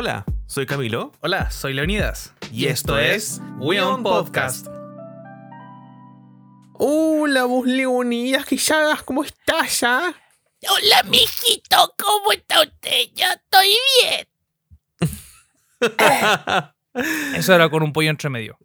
Hola, soy Camilo. Hola, soy Leonidas. Y esto es We On Podcast. Hola, vos Leonidas, que ya ¿cómo estás ya? Hola, mijito, ¿cómo está usted? Yo estoy bien. Eso era con un pollo entre medio.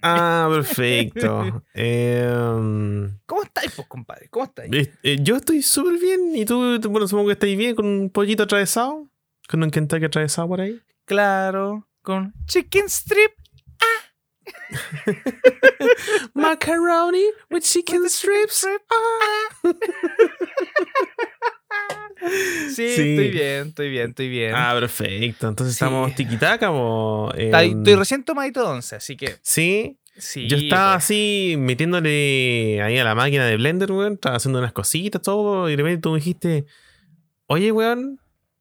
ah, perfecto. Em, ¿Cómo estáis, pues, compadre? ¿Cómo estáis? eh, eh, yo estoy súper bien. ¿Y tú, bueno, supongo que estáis bien con un pollito atravesado? ¿Con un Kentucky atravesado por ahí? Claro, con chicken strip. Macaroni with chicken strips. Ah. Sí, Sí. estoy bien, estoy bien, estoy bien. Ah, perfecto. Entonces Sí. estamos tiquitaca em, estoy recién tomadito de once, así que Sí, sí. Yo estaba pues. así metiéndole ahí a la máquina de Blender, weón. Estaba haciendo unas cositas, todo. Y de repente tú me dijiste, oye, weón,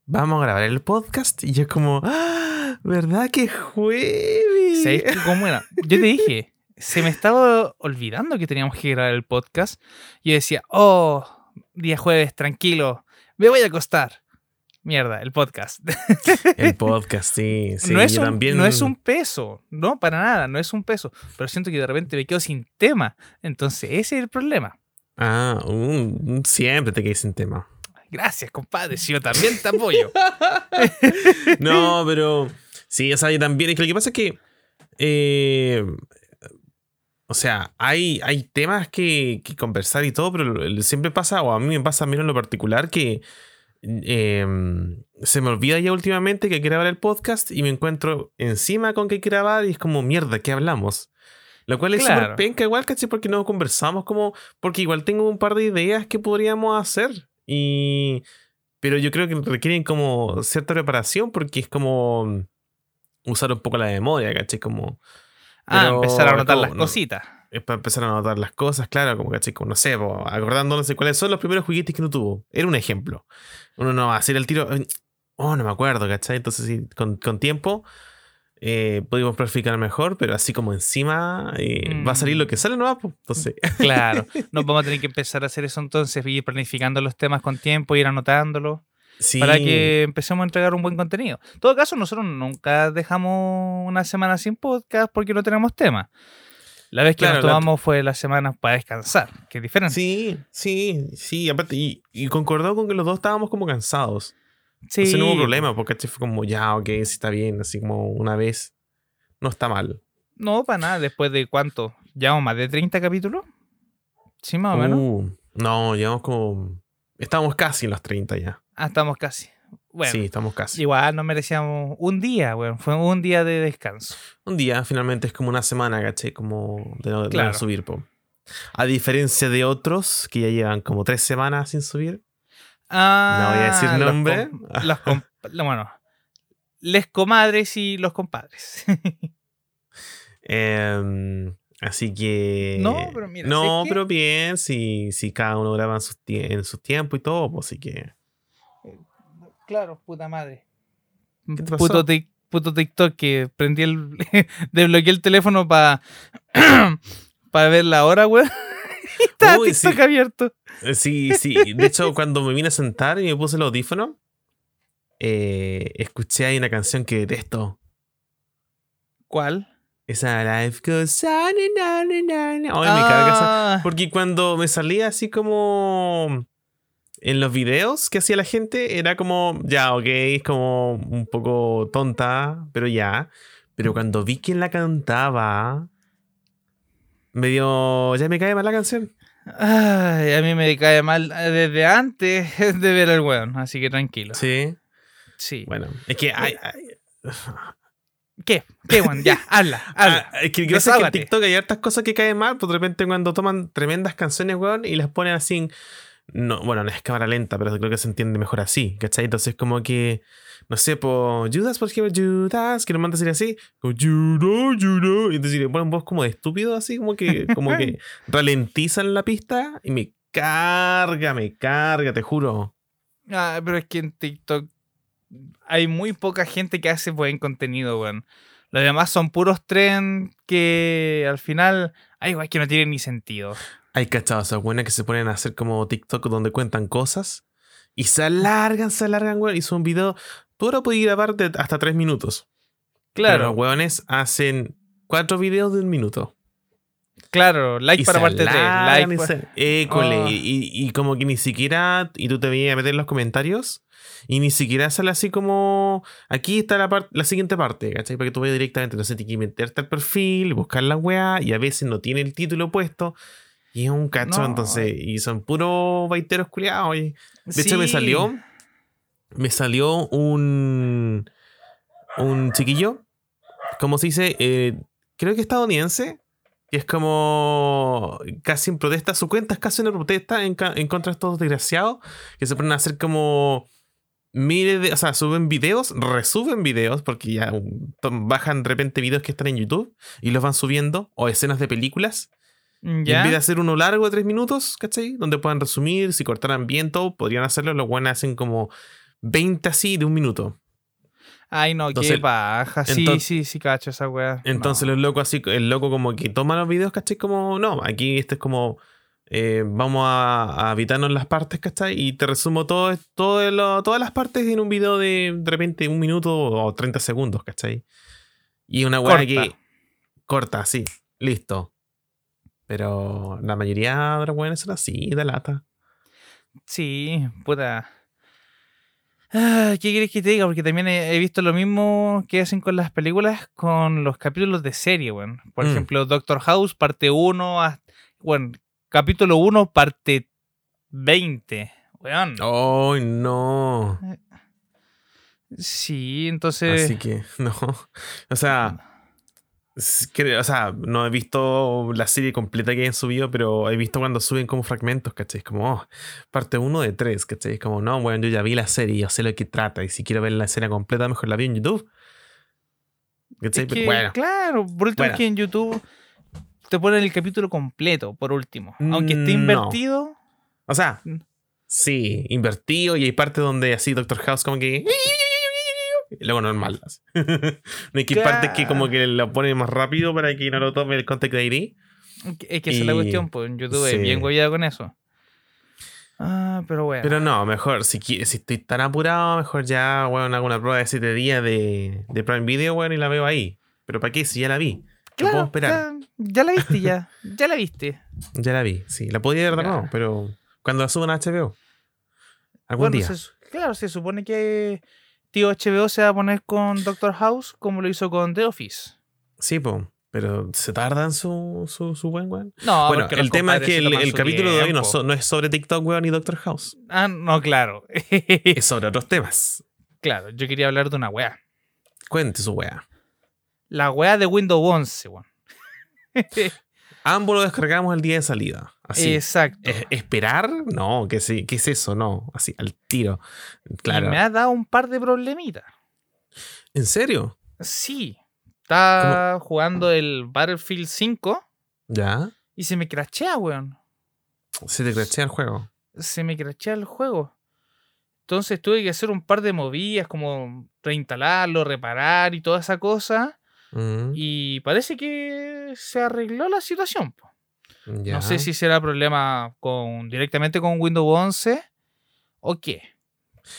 vamos a grabar el podcast. Y yo como, ¡Ah! ¿verdad que jueves? ¿Sabéis qué? ¿Cómo era? Yo te dije, se me estaba olvidando que teníamos que grabar el podcast. Y yo decía, oh, día jueves, tranquilo, me voy a acostar. Mierda, el podcast. El podcast, sí. sí no, es yo un, también. no es un peso, no, para nada, no es un peso. Pero siento que de repente me quedo sin tema. Entonces, ese es el problema. Ah, un- siempre te quedé sin tema. Gracias, compadre, si yo también te apoyo. No, pero sí, o sea, yo también. Es que lo que pasa es que. eh, o sea, hay, hay temas que, que conversar y todo, pero siempre pasa, o a mí me pasa menos en lo particular, que eh, se me olvida ya últimamente que hay que grabar el podcast y me encuentro encima con que hay que grabar y es como, mierda, ¿qué hablamos? Lo cual es súper Claro. penca igual, ¿cachai? Porque no conversamos como... Porque igual tengo un par de ideas que podríamos hacer. Y... Pero yo creo que requieren como cierta preparación porque es como usar un poco la memoria, ¿cachai? Como... Ah, empezar a anotar las No. cositas. Es para empezar a anotar las cosas, claro, como caché, como no sé, po, acordándonos de cuáles son los primeros juguetes que no tuvo. Era un ejemplo. Uno no va a hacer el tiro. eh, Oh, no me acuerdo, ¿cachai? Entonces, sí, con, con tiempo eh, pudimos planificar mejor, pero así como encima eh, va a salir lo que sale, ¿no? Pues, Entonces, Claro, nos vamos a tener que empezar a hacer eso entonces, ir planificando los temas con tiempo, ir anotándolo, sí. para que empecemos a entregar un buen contenido. En todo caso, nosotros nunca dejamos una semana sin podcast porque no tenemos tema. La vez que Claro, nos la- tomamos fue la semana para descansar, que es diferente. Sí, sí, sí. Aparte, y, y concordó con que los dos estábamos como cansados. Sí, Entonces no hubo problema, porque ¿cachai? fue como, ya, ok, sí está bien, así como una vez. No está mal. No, para nada, después de cuánto, ¿llevamos más de 30 capítulos? Sí, más o menos. Uh, no, llevamos como. Estamos casi en los 30 ya. Ah, estamos casi. Bueno, Sí, estamos casi. igual nos merecíamos un día, bueno, fue un día de descanso. Un día finalmente es como una semana, ¿cachai? Como de no, de no Claro. subir, po. A diferencia de otros que ya llevan como tres semanas sin subir. Ah, No voy a decir los nombre. Los bueno, les comadres y los compadres. Em, así que. No, pero mira, No, pero bien, si, si cada uno graba en sus, en sus tiempos y todo, pues así que. claro, puta madre. ¿Qué te pasó? Puto, tic- puto TikTok que prendí el. desbloqueé el teléfono para. para ver la hora, weón. estaba Uy, TikTok sí. abierto. Eh, Sí, sí. De hecho, cuando me vine a sentar y me puse el audífono, eh, escuché ahí una canción que detesto. ¿Cuál? Esa Life Goes on and on and on. Ay, me carga esa. Ah, Porque cuando me salía así como en los videos que hacía la gente, era como, ya, ok, es como un poco tonta, pero ya. Pero cuando vi quién la cantaba, me dio, ya me cae mal la canción. Ay, a mí me cae mal eh, desde antes de ver el weón, así que tranquilo. Sí, Sí. bueno, es que hay... hay- ¿Qué? ¿Qué, weón? Ya, habla, habla. Ah, es que pasa es que en. TikTok hay hartas cosas que caen mal, pues de repente cuando toman tremendas canciones, weón, y las ponen así, en- no, bueno, no es cámara lenta, pero creo que se entiende mejor así, ¿cachai? Entonces como que, no sé, por Judas, por ejemplo, Judas, que lo manda a decir así, como Judas, Judas, y entonces le ponen voz como de estúpido, así como que, como que ralentizan la pista y me carga, me carga, te juro. Ah, pero es que en TikTok hay muy poca gente que hace buen contenido, weón. Los demás son puros trends que al final, ay, weón, que no tienen ni sentido. Hay cachados esas buenas que se ponen a hacer como TikTok donde cuentan cosas y se alargan, se alargan, weón. Y son videos tú ahora puedes grabar de hasta tres minutos. Pero Claro, los hueones hacen cuatro videos de un minuto. claro. Like Y para parte 3. alargan Like y pa- se- école, Oh. y, y como que ni siquiera. Y tú te veías a meter en los comentarios. Y ni siquiera sale así como. Aquí está la, la siguiente parte, ¿cachai? Para que tú vayas directamente. Entonces tienes que meterte al perfil, buscar la weá. Y a veces no tiene el título puesto. Y es un cacho, No. entonces. Y son puros baiteros culiados. y- De hecho, me salió. Me salió un. Un chiquillo. ¿Cómo se dice? Eh, creo que estadounidense. Que es como. Casi en protesta. Su cuenta es casi una protesta en, en contra de estos desgraciados. Que se ponen a hacer como. Miles de. O sea, suben videos, resuben videos. Porque ya bajan de repente videos que están en YouTube. Y los van subiendo. O escenas de películas. Y en vez de hacer uno largo de tres minutos, ¿cachai? Donde puedan resumir, si cortaran bien todo, podrían hacerlo. Los buenos hacen como 20 así de un minuto. Ay, no, qué Entonces- paja. Sí, sí, sí, cacho esa weá. Entonces No. los locos así, el loco como que toma los videos, ¿cachai? Como, no, aquí este es como, eh, vamos a, a evitarnos las partes, ¿cachai? Y te resumo todo, todo lo- todas las partes en un video de de repente un minuto o 30 segundos, ¿cachai? Y una weá que corta, sí, listo. Pero la mayoría de los weones son así, de lata. Sí, puta. Ah, ¿Qué quieres que te diga? Porque también he, he visto lo mismo que hacen con las películas con los capítulos de serie, weón. Por Mm. ejemplo, Doctor House, parte 1, bueno, capítulo 1, parte 20. Weón. ¡Ay, no! Sí, entonces. Así que, no. O sea, o sea, no he visto la serie completa que han subido, pero he visto cuando suben como fragmentos, ¿cachai? Como, oh, parte uno de tres, ¿cachai? Es como, no, bueno, yo ya vi la serie, yo sé lo que trata, y si quiero ver la escena completa, mejor la vi en YouTube. ¿Cachai? es Pero que, bueno, claro, por último Bueno. es que en YouTube te ponen el capítulo completo, por último. Aunque esté Mm, no. invertido. o sea, Mm. sí, invertido, y hay partes donde así Doctor House como que... Y luego normal. no hay que partes que como que lo ponen más rápido para que no lo tome el Contact ID. Es que esa es la cuestión, pues sí. es bien hueviado con eso. Ah, pero bueno. Pero no, mejor, si, si estoy tan apurado, mejor ya, bueno, hago una prueba de 7 días de, de Prime Video, bueno, y la veo ahí. Pero ¿para qué? Si ya la vi. ¿Qué Claro, puedo esperar? Ya, ya la viste, ya. Ya la viste. Ya. la vi, sí. La podía ver de Ya. nuevo, pero cuando la suban a HBO. Algún Bueno, día. se claro, se supone que tío HBO se va a poner con Doctor House como lo hizo con The Office. Sí, pues. Pero se tardan su, su, su buen weón. No, bueno, el tema es que el, capítulo de hoy no, tiempo. so- no es sobre TikTok, weón, ni Doctor House. Ah, no, claro. Es sobre otros temas. claro, yo quería hablar de una wea. Cuente su weá. La wea de Windows 11, weón. Ambos lo descargamos el día de salida. Así. Exacto. Es- ¿Esperar? No, ¿qué, sí, ¿qué es eso? No, así, al tiro. Claro. Y me ha dado un par de problemitas. ¿En serio? Sí. Estaba jugando el Battlefield 5 ¿Ya? y se me crachea, weón. Se te crachea el juego. Se me crachea el juego. Entonces tuve que hacer un par de movidas, como reinstalarlo, reparar y toda esa cosa. Mm, Y parece que se arregló la situación. ya. No sé si será problema con directamente con Windows 11 o qué.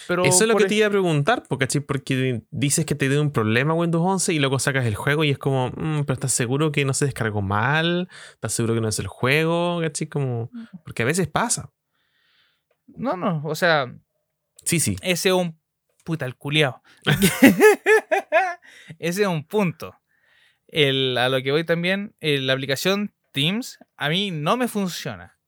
Pero Eso es lo que te iba a preguntar, porque, porque dices que te dio un problema Windows 11 y luego sacas el juego y es como, mm, pero ¿estás seguro que no se descargó mal? ¿Estás seguro que no es el juego? ¿Cachai? Como, porque a veces pasa. No, no, o sea, Sí, sí. ese es un. Puta, el culiao. ese es un punto. El- a lo que voy también, eh, la aplicación Teams a mí no me funciona.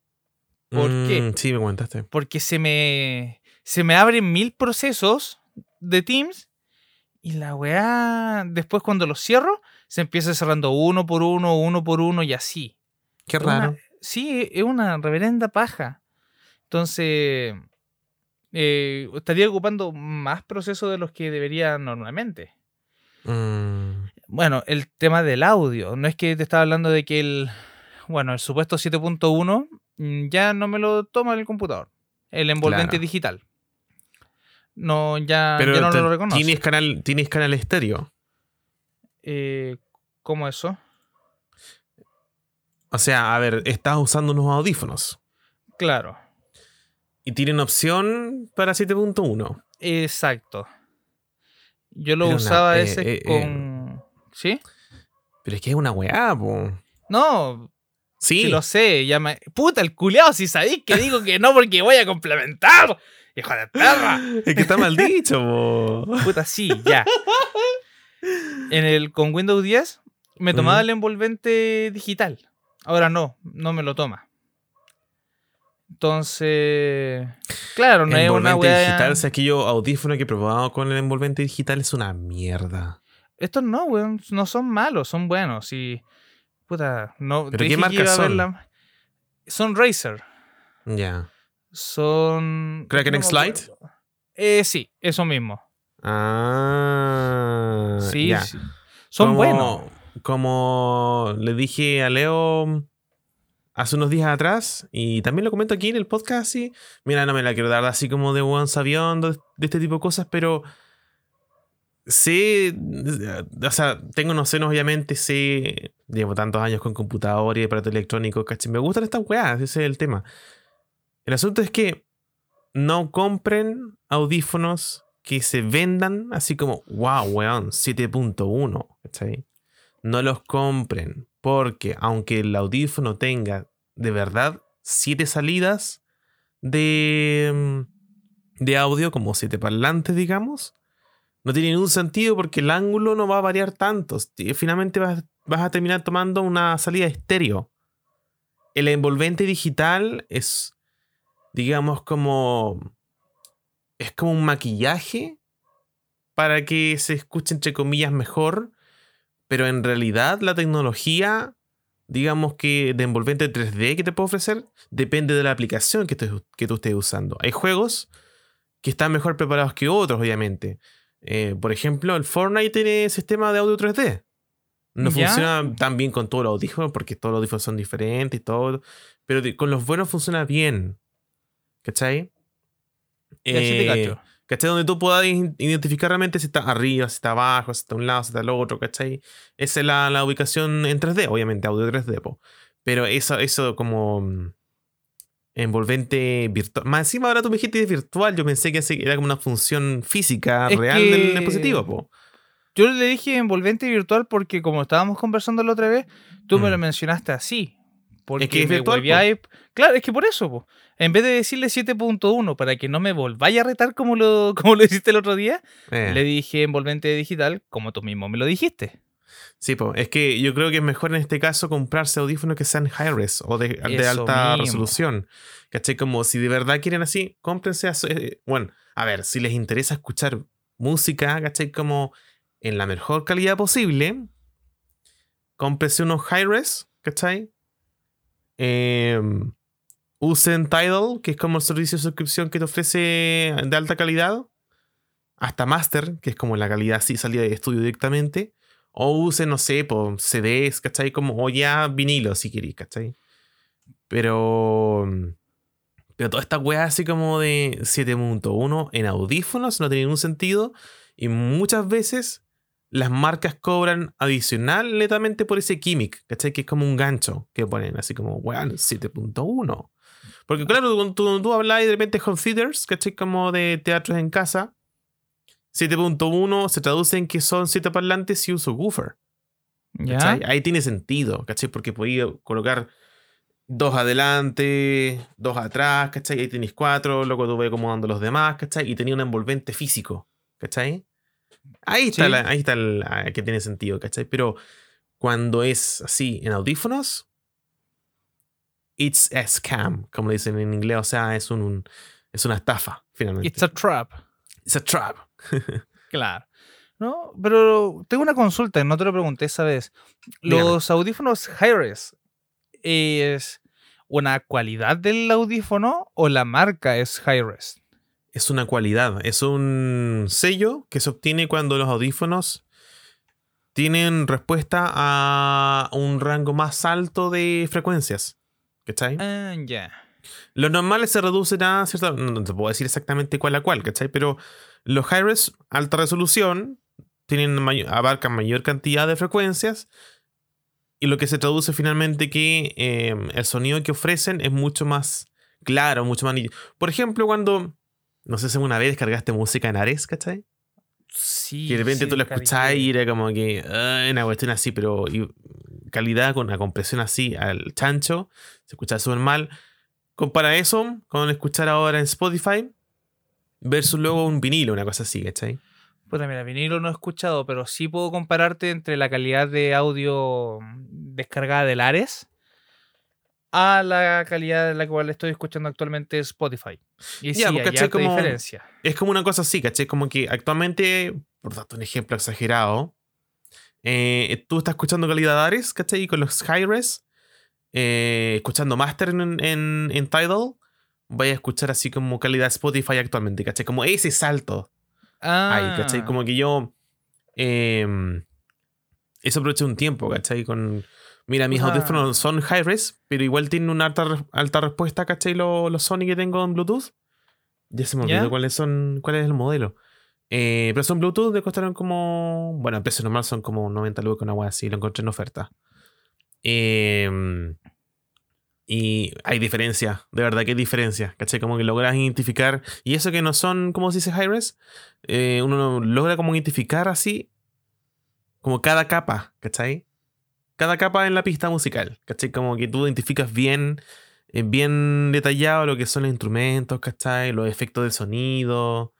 ¿Por qué? Mm, Sí, me comentaste. Porque se me, se me abren mil procesos de Teams y la weá, después cuando los cierro, se empieza cerrando uno por uno, uno por uno y así. Qué una- raro. sí, es una reverenda paja. Entonces, eh, estaría ocupando más procesos de los que debería normalmente. Mm, Bueno, el tema del audio. No es que te estaba hablando de que el, bueno, el supuesto 7.1 mm, ya no me lo toma el computador. El envolvente Claro. digital. No, ya, pero ya no te- lo reconoce. tienes canal, tienes canal estéreo. Eh, ¿Cómo eso? O sea, a ver, estás usando unos audífonos Claro, y tienen opción para 7.1. exacto. Yo lo Pero una- usaba eh, ese eh, eh. con. ¿Sí? Pero es que es una weá, po. No, Sí. sí lo sé. Ya me... Puta, el culeado, si sabéis que digo que no porque voy a complementar. Hijo de perra. Es que está mal dicho, po. Puta, sí, ya. En el, con Windows 10 me tomaba el envolvente digital. Ahora no, no me lo toma. Entonces, claro, no es una envolvente weá. digital, o sea, que yo audífono que he probado con el envolvente digital es una mierda. Estos no, weón, no son malos, son buenos. Y, puta, no. ¿Pero qué dije que iba marcas a ver son? la- Son Razer. Ya. Son. Kraken X-Lite? acuerdo. Eh, sí, eso mismo. Ah. Sí, ya. sí. Son Como- buenos. Como le dije a Leo hace unos días atrás, y también lo comento aquí en el podcast, sí. Mira, no me la quiero dar así como de buen sabiendo de este tipo de cosas, pero sé, o sea, tengo nociones, obviamente, sé, llevo tantos años con computador y aparato electrónico, ¿cachai? Me gustan estas weas, ese es el tema. El asunto es que no compren audífonos que se vendan así como, wow, weón, 7.1, ¿cachai? No los compren, porque aunque el audífono tenga de verdad siete salidas de, mm, de audio, como siete parlantes, digamos, no tiene ningún sentido porque el ángulo no va a variar tanto. Finalmente vas, vas a terminar tomando una salida estéreo. El envolvente digital es, digamos, como. Es como un maquillaje para que se escuche, entre comillas, mejor. Pero en realidad la tecnología, digamos que de envolvente 3D que te puede ofrecer, depende de la aplicación que, te- que tú estés usando. Hay juegos que están mejor preparados que otros, obviamente. Eh, por ejemplo, el Fortnite tiene sistema de audio 3D. No Ya. funciona tan bien con todos los audífonos porque todos los audífonos son diferentes y todo. Pero con los buenos funciona bien. ¿Cachai? Eh. ¿Cachai? Donde tú puedas identificar realmente si está arriba, si está abajo, si está a un lado, si está al otro, ¿cachai? Esa es la, la ubicación en 3D, obviamente, audio 3D, po. Pero eso, eso como mm, envolvente virtual. Más encima ahora tú me dijiste es virtual, yo pensé que era como una función física Es real del que- dispositivo, po. Yo le dije envolvente virtual porque como estábamos conversando la otra vez, tú me Mm. lo mencionaste así. Porque que es me virtual, hueveáis- Claro, es que por eso, po. En vez de decirle 7.1 para que no me volváis a retar como lo, como lo hiciste el otro día, Eh, le dije envolvente digital como tú mismo me lo dijiste. Sí, po. es que yo creo que es mejor en este caso comprarse audífonos que sean high-res o de, alta mismo. resolución. ¿Cachai? Como si de verdad quieren así, cómprense. a eh, bueno, a ver, si les interesa escuchar música, ¿cachai? Como en la mejor calidad posible, cómprense unos high-res, ¿cachai? Em, usen Tidal, que es como el servicio de suscripción que te ofrece de alta calidad. Hasta Master, que es como la calidad así, salida de estudio directamente. O usen, no sé, por CDs, ¿cachai? Como, o ya vinilo, si queréis, ¿cachai? Pero. Pero toda esta weá así como de 7.1 en audífonos no tiene ningún sentido. Y muchas veces las marcas cobran adicional netamente por ese gimmick, ¿cachai? Que es como un gancho que ponen, así como, weón, 7.1. Porque claro, cuando tú, tú hablas y de repente home theaters, ¿cachai? Como de teatros en casa, 7.1 se traduce en que son 7 parlantes y un subwoofer. ¿Ya? Ahí tiene sentido, ¿cachai? Porque podía colocar dos adelante, dos atrás, ¿cachai? Ahí tenéis cuatro, luego tú vas acomodando los demás, ¿cachai? Y tenía un envolvente físico, ¿cachai? Ahí está, Sí. la- ahí está el, que tiene sentido, ¿cachai? Pero cuando es así en audífonos, it's a scam, como le dicen en inglés, o sea, es un, es una estafa, finalmente. It's a trap. It's a trap. Claro. No, pero tengo una consulta, no te lo pregunté esa vez. Dígame. Los audífonos Hi-Res es una cualidad del audífono o la marca es Hi-Res? Es una cualidad, es un sello que se obtiene cuando los audífonos tienen respuesta a un rango más alto de frecuencias. ¿Cachai? Ah, ya. Los normales se reducen a cierta. No, te puedo decir exactamente cuál a cuál, ¿cachai? Pero los high-res, alta resolución, tienen abarcan mayor cantidad de frecuencias. Y lo que se traduce finalmente que eh, el sonido que ofrecen es mucho más claro, mucho más. Por ejemplo, cuando. No sé si alguna vez descargaste música en Ares, ¿cachai? Sí. Que de repente sí, tú descargué. escuchás y era como que ah, una cuestión así, pero y calidad con una compresión así al chancho, se escucha súper mal. Compara eso con escuchar ahora en Spotify versus luego un vinilo, una cosa así, ¿cachai? Puta, mira, vinilo no he escuchado, pero sí puedo compararte entre la calidad de audio descargada del Ares a la calidad de la cual estoy escuchando actualmente Spotify. Y sí, pues, hay Como- diferencia. Es como una cosa así, ¿cachai? Como que actualmente, por darte un ejemplo exagerado, eh, tú estás escuchando calidad Ares, ¿cachai? Y con los high-res, eh, escuchando Master en, en, en Tidal, vaya a escuchar así como calidad Spotify actualmente, ¿cachai? Como ese salto ahí, Ah, ¿cachai? Como que yo... em, eso aproveché un tiempo, ¿cachai? Con... Mira, mis Ah. audífonos son high-res, pero igual tienen una alta, alta respuesta, ¿cachai? Los, los Sony que tengo en Bluetooth. Ya se me olvidó cuáles son, cuál es el modelo. Eh, pero son Bluetooth, me costaron como. Bueno, a precio normal son como 90 lucas, una wea así, lo encontré en oferta. Em, y hay diferencia, de verdad que hay diferencia, ¿cachai? Como que logras identificar. Y eso que no son, como se dice, high-res, eh, uno logra como identificar así, como cada capa, ¿cachai? Cada capa en la pista musical, ¿cachai? Como que tú identificas bien, eh, bien detallado lo que son los instrumentos, ¿cachai? Los efectos de sonido,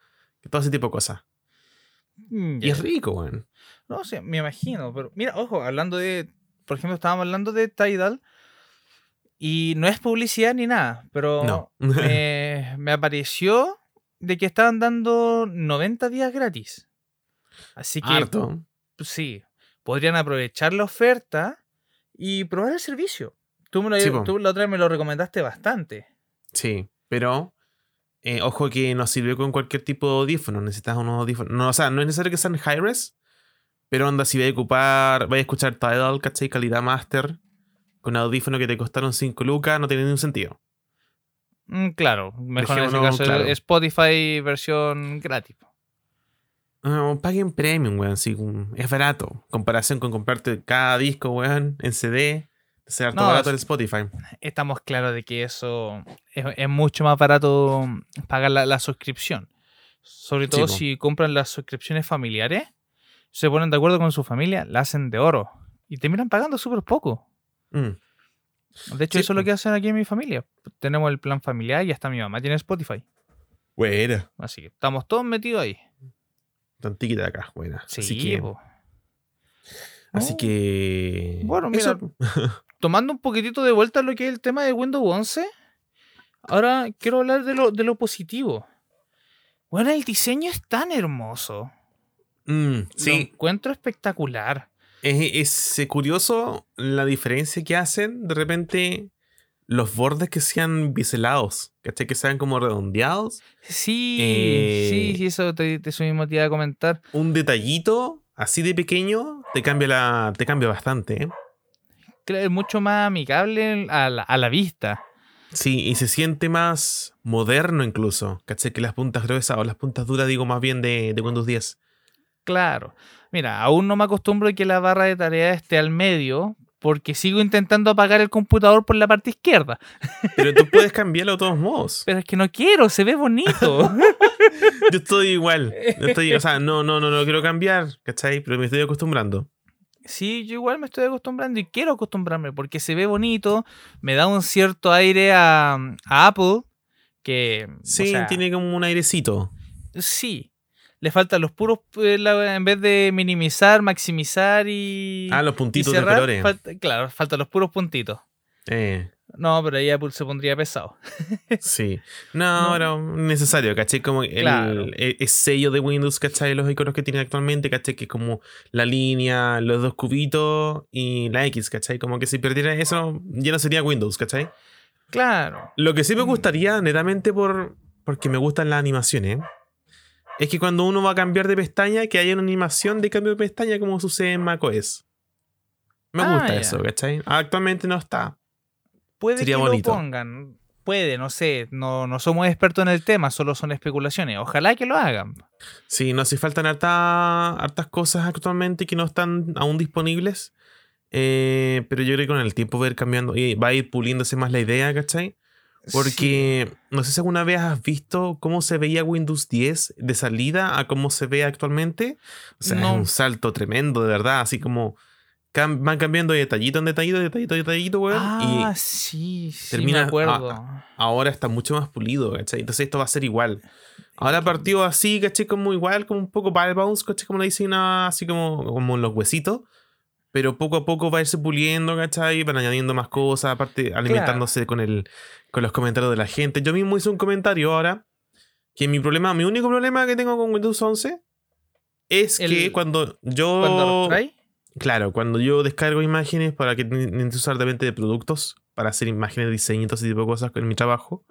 todo ese tipo de cosas. mm, Y es rico, weón. No sé, me imagino, pero mira, ojo, hablando de, por ejemplo, estábamos hablando de Tidal y no es publicidad ni nada, pero No. me, me apareció de que estaban dando 90 días gratis. Así que Harto. sí, podrían aprovechar la oferta y probar el servicio. Tú, me lo, Sí, tú la otra vez me lo recomendaste bastante. Sí, pero eh, ojo que no sirve con cualquier tipo de audífono. Necesitas unos audífonos. No, o sea, no es necesario que sean high-res, pero onda, si vais a ocupar, vais a escuchar Tidal, ¿cachai? Calidad master, con audífonos que te costaron 5 lucas, no tiene ningún sentido. Mm, claro, mejor en ese caso claro. Spotify versión gratis. Ah, paguen premium, weón. Sí, un- es barato. Comparación con comprarte cada disco, weón, en CD. Es harto No, barato el Spotify. estamos claros de que eso es, es mucho más barato pagar la, la suscripción. Sobre todo si compran las suscripciones familiares, se ponen de acuerdo con su familia, la hacen de oro y terminan pagando súper poco. Mm. De hecho, Sí, eso es lo que hacen aquí en mi familia. Tenemos el plan familiar y hasta mi mamá tiene Spotify. Buena. Así que estamos todos metidos ahí. Tantiquita de acá, buena. Sí, así que, po. así No, que. Bueno, mira, eso. tomando un poquitito de vuelta lo que es el tema de Windows 11, ahora quiero hablar de lo, de lo positivo. Bueno, el diseño es tan hermoso. Mm, Lo sí, encuentro espectacular. es, es, curioso la diferencia que hacen de repente los bordes que sean biselados, ¿cachai? Que sean como redondeados. Sí, Eh, sí, sí, eso, te, te- eso mismo te iba a comentar. Un detallito así de pequeño te cambia, la, te cambia bastante, ¿eh? Es mucho más amigable a la, a la vista. Sí, y se siente más moderno incluso, ¿cachai? Que las puntas gruesas o las puntas duras, digo más bien de, de Windows 10. Claro. Mira, aún no me acostumbro a que la barra de tareas esté al medio porque sigo intentando apagar el computador por la parte izquierda. Pero tú puedes cambiarlo de todos modos. Pero es que no quiero, se ve bonito. Yo estoy igual. Yo estoy, o sea, no, no, no, no quiero cambiar, ¿cachai? Pero me estoy acostumbrando. Sí, yo igual me estoy acostumbrando y quiero acostumbrarme porque se ve bonito, me da un cierto aire a, a Apple que... o Sí, sea, tiene como un airecito. Sí, le faltan los puros, eh, en vez de minimizar, maximizar y... Ah, los puntitos de colores. falta- claro, faltan los puros puntitos. Eh, No, pero ahí Apple se pondría pesado. sí. No, No. era necesario, ¿cachai? Como el, Claro. el- el sello de Windows, ¿cachai? Los iconos que tiene actualmente, ¿cachai? Que como la línea, los dos cubitos y la X, ¿cachai? Como que si perdiera eso, ya no sería Windows, ¿cachai? Claro. Lo que sí me Mm. gustaría, netamente por porque me gustan las animaciones, es que cuando uno va a cambiar de pestaña, que haya una animación de cambio de pestaña como sucede en macOS. Me Ah, gusta eso, ¿cachai? Actualmente no está. Puede Sería que bonito. lo pongan. Puede, no sé. No, no somos expertos en el tema, solo son especulaciones. Ojalá que lo hagan. Sí, no hace faltan harta- hartas cosas actualmente que no están aún disponibles. Eh, pero yo creo que con el tiempo va a ir cambiando y va a ir puliéndose más la idea, ¿cachai? Porque no sé si alguna vez has visto cómo se veía Windows 10 de salida a cómo se ve actualmente. O sea, No. es un salto tremendo, de verdad. Así como cam- van cambiando de detallito en detallito, de detallito, en detallito, weón. Ah, y sí, sí, termina- me acuerdo. ahora está mucho más pulido, ¿cachai? Entonces esto va a ser igual. Ahora partió así, ¿cachai? Como igual, como un poco ball bounce, ¿cachai? Como le dicen, así como, como los huesitos. Pero poco a poco va a irse puliendo, ¿cachai? Van añadiendo más cosas, aparte alimentándose con, el, con los comentarios de la gente. Yo mismo hice un comentario ahora que mi problema, mi único problema que tengo con Windows 11 es El- que cuando yo... ¿Cuándo trae? Claro, cuando yo descargo imágenes para que usar de de productos, para hacer imágenes, diseñitos, ese tipo de cosas en mi trabajo,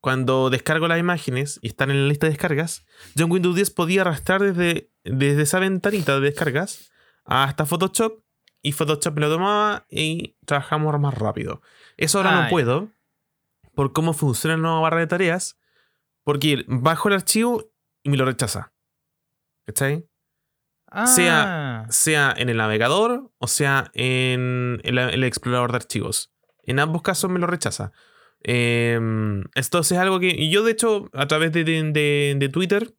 cuando descargo las imágenes y están en la lista de descargas, yo en Windows 10 podía arrastrar desde, desde esa ventanita de descargas hasta Photoshop y Photoshop me lo tomaba y trabajamos más rápido. Eso ahora Ah, no ya. puedo por cómo funciona la nueva barra de tareas, porque bajo el archivo y me lo rechaza. ¿Cachai? Ah, sea- sea en el navegador o sea en el, el explorador de archivos. En ambos casos me lo rechaza. Em, esto es algo que y yo, de hecho, a través de, de- de- de Twitter,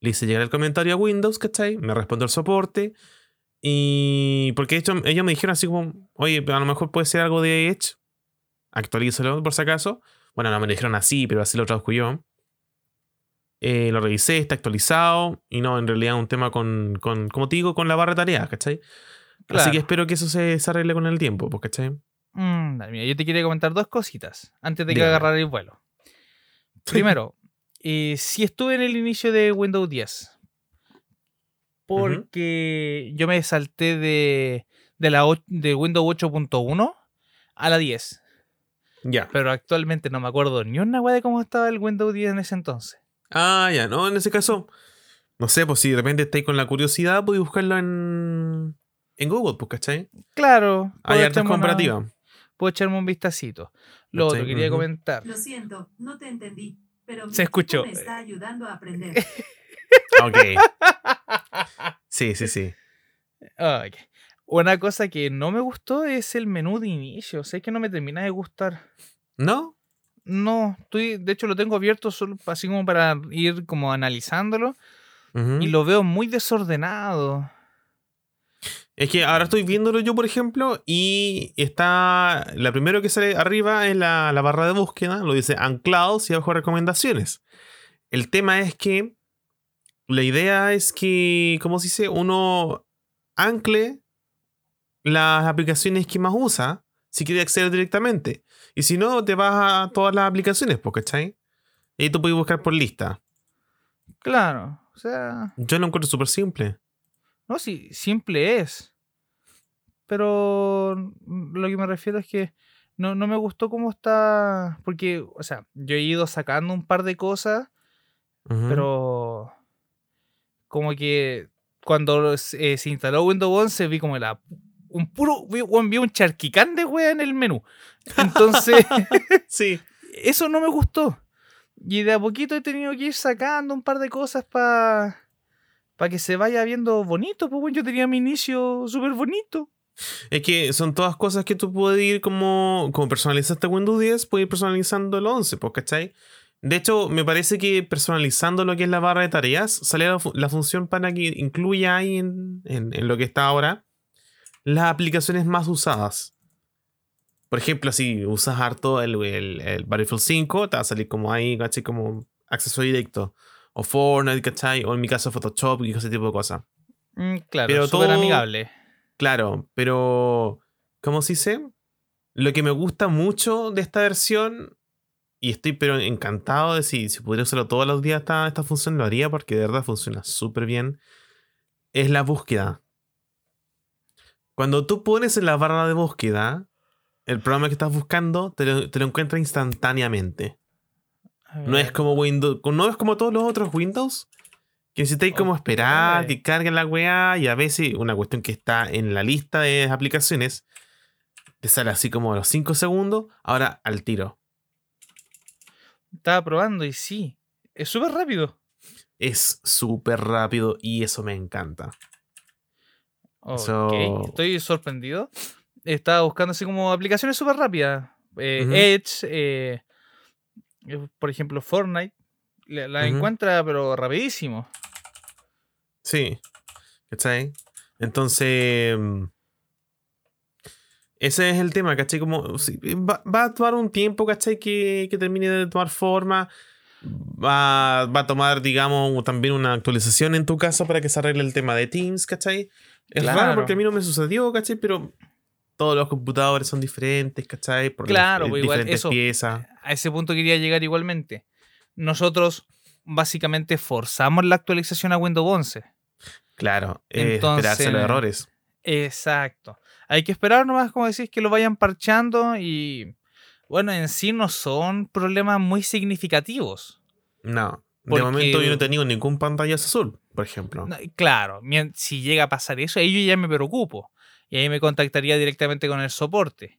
le hice llegar el comentario a Windows, ¿cachai? Me respondió el soporte. Y porque de hecho ellos me dijeron así como, oye, a lo mejor puede ser algo de Edge. Actualízalo por si acaso. Bueno, no me lo dijeron así, pero así lo traduzco yo. Eh, lo revisé, está actualizado. Y no, en realidad es un tema con, con, como te digo, con la barra de tareas, ¿cachai? Así Claro. que espero que eso se, se arregle con el tiempo, pues, ¿cachai? Mm, mira, yo te quería comentar dos cositas antes de que agarrar el vuelo. Primero, eh, sí estuve en el inicio de Windows 10. Porque yo me salté de, de, la, de Windows 8.1 a la 10. Ya. Pero actualmente no me acuerdo ni una wea de cómo estaba el Windows 10 en ese entonces. Ah, ya, no, en ese caso, no sé, pues si de repente estáis con la curiosidad, podéis buscarlo en, en Google, pues, ¿cachai? Claro, Hay puedo hartas una- comparativas. puedo echarme un vistacito. Lo otro, quería comentar. Lo siento, no te entendí. Pero Se escuchó. me está ayudando a aprender. Ok. Sí, sí, sí. Ah, ok. Una cosa que no me gustó es el menú de inicio. Sé que no me termina de gustar. ¿No? No, estoy, de hecho lo tengo abierto solo así como para ir como analizándolo y lo veo muy desordenado. Es que ahora estoy viéndolo yo, por ejemplo, y está. La primero que sale arriba es la, la barra de búsqueda, lo dice anclados y abajo recomendaciones. El tema es que la idea es que, ¿cómo se dice? Uno ancle las aplicaciones que más usa si quiere acceder directamente. Y si no, te vas a todas las aplicaciones, pues, ¿cachai? Y tú puedes buscar por lista. Claro, o sea, Yo lo encuentro súper simple. no, sí, simple es. Pero lo que me refiero es que no, no me gustó cómo está. Porque, o sea, yo he ido sacando un par de cosas pero como que cuando se, eh, se instaló Windows 11 vi como la un puro vi, weón, vi un charquicán de wea en el menú. Entonces Sí. eso no me gustó. Y de a poquito he tenido que ir sacando un par de cosas para para que se vaya viendo bonito pues bueno, yo tenía mi inicio súper bonito. Es que son todas cosas que tú puedes ir como, como personalizaste Windows 10, puedes ir personalizando el 11, pues, ¿cachai? De hecho, me parece que personalizando lo que es la barra de tareas, sale la, fu- la función para que incluya ahí en, en- en lo que está ahora las aplicaciones más usadas. Por ejemplo, si usas harto el, el, el Battlefield 5, te va a salir como ahí, ¿cachai? Como acceso directo. O Fortnite, ¿cachai? O en mi caso Photoshop y ese tipo de cosas. Mm, claro Pero súper todo- amigable Claro, pero ¿cómo se dice? Lo que me gusta mucho de esta versión, y estoy pero encantado de si, si pudiera usarlo todos los días esta, esta función, lo haría porque de verdad funciona súper bien, es la búsqueda. Cuando tú pones en la barra de búsqueda el programa que estás buscando, te lo, te lo encuentra instantáneamente. No es como Windows, no es como todos los otros Windows. Que necesitáis como esperar que carguen la weá y a veces una cuestión que está en la lista de aplicaciones te sale así como a los 5 segundos, ahora al tiro. estaba probando y sí es súper rápido Es súper rápido y eso me encanta. Ok, So- estoy sorprendido. Estaba buscando así como aplicaciones súper rápidas. eh. Edge, eh, eh, por ejemplo, Fortnite, la, encuentra pero rapidísimo. Sí. ¿Cachai? Entonces. mm, Ese es el tema, ¿cachai? Como va a tomar un tiempo, ¿cachai? Que, que termine de tomar forma. Va, va a tomar, digamos, también una actualización en tu caso para que se arregle el tema de Teams, ¿cachai? Es raro Claro. porque a mí no me sucedió, ¿cachai? Pero todos los computadores son diferentes, ¿cachai? Por Claro, eh, pues igual diferentes eso- piezas. A ese punto quería llegar igualmente. Nosotros básicamente forzamos la actualización a Windows 11. Claro, eh, Entonces- esperarse los errores. Exacto. Hay que esperar nomás, como decís, que lo vayan parchando y bueno, en sí no son problemas muy significativos. No. Porque- De momento yo no he tenido ningún pantallazo azul, por ejemplo. No, claro, si llega a pasar eso, ahí yo ya me preocupo. Y ahí me contactaría directamente con el soporte.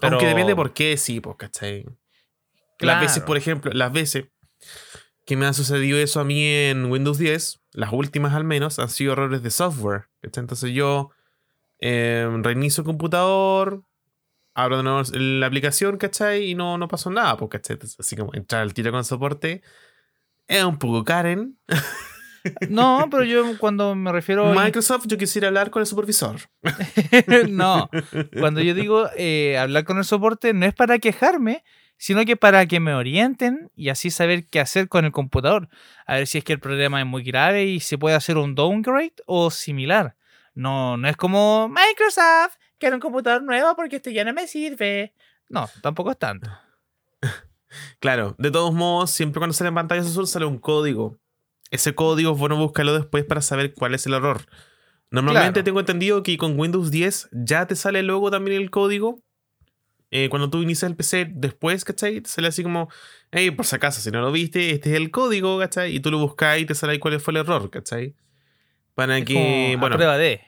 Aunque Pero- depende por qué, sí, pues, ¿cachai? Claro. Las veces, por ejemplo, las veces que me ha sucedido eso a mí en Windows 10, las últimas al menos, han sido errores de software. ¿cachai? Entonces yo eh, reinicio el computador, abro de nuevo la aplicación, ¿cachai? Y no, no pasó nada, pues, ¿cachai? Así como entrar al tiro con soporte es un poco Karen. No, pero yo cuando me refiero a Microsoft, yo quisiera hablar con el supervisor. no, cuando yo digo eh, hablar con el soporte no es para quejarme, sino que para que me orienten y así saber qué hacer con el computador. A ver si es que el problema es muy grave y se puede hacer un downgrade o similar. No, no es como Microsoft, quiero un computador nuevo porque este ya no me sirve. No, tampoco es tanto. Claro, de todos modos, siempre cuando sale en pantalla azul sale un código. Ese código es bueno buscarlo después para saber cuál es el error. Normalmente Claro. tengo entendido que con Windows 10 ya te sale luego también el código. Eh, cuando tú inicias el PC después, ¿cachai? Te sale así como, hey, por si acaso, si no lo viste, este es el código, ¿cachai? Y tú lo buscas y te sale ahí cuál fue el error, ¿cachai? Para Es que, como a bueno, prueba de.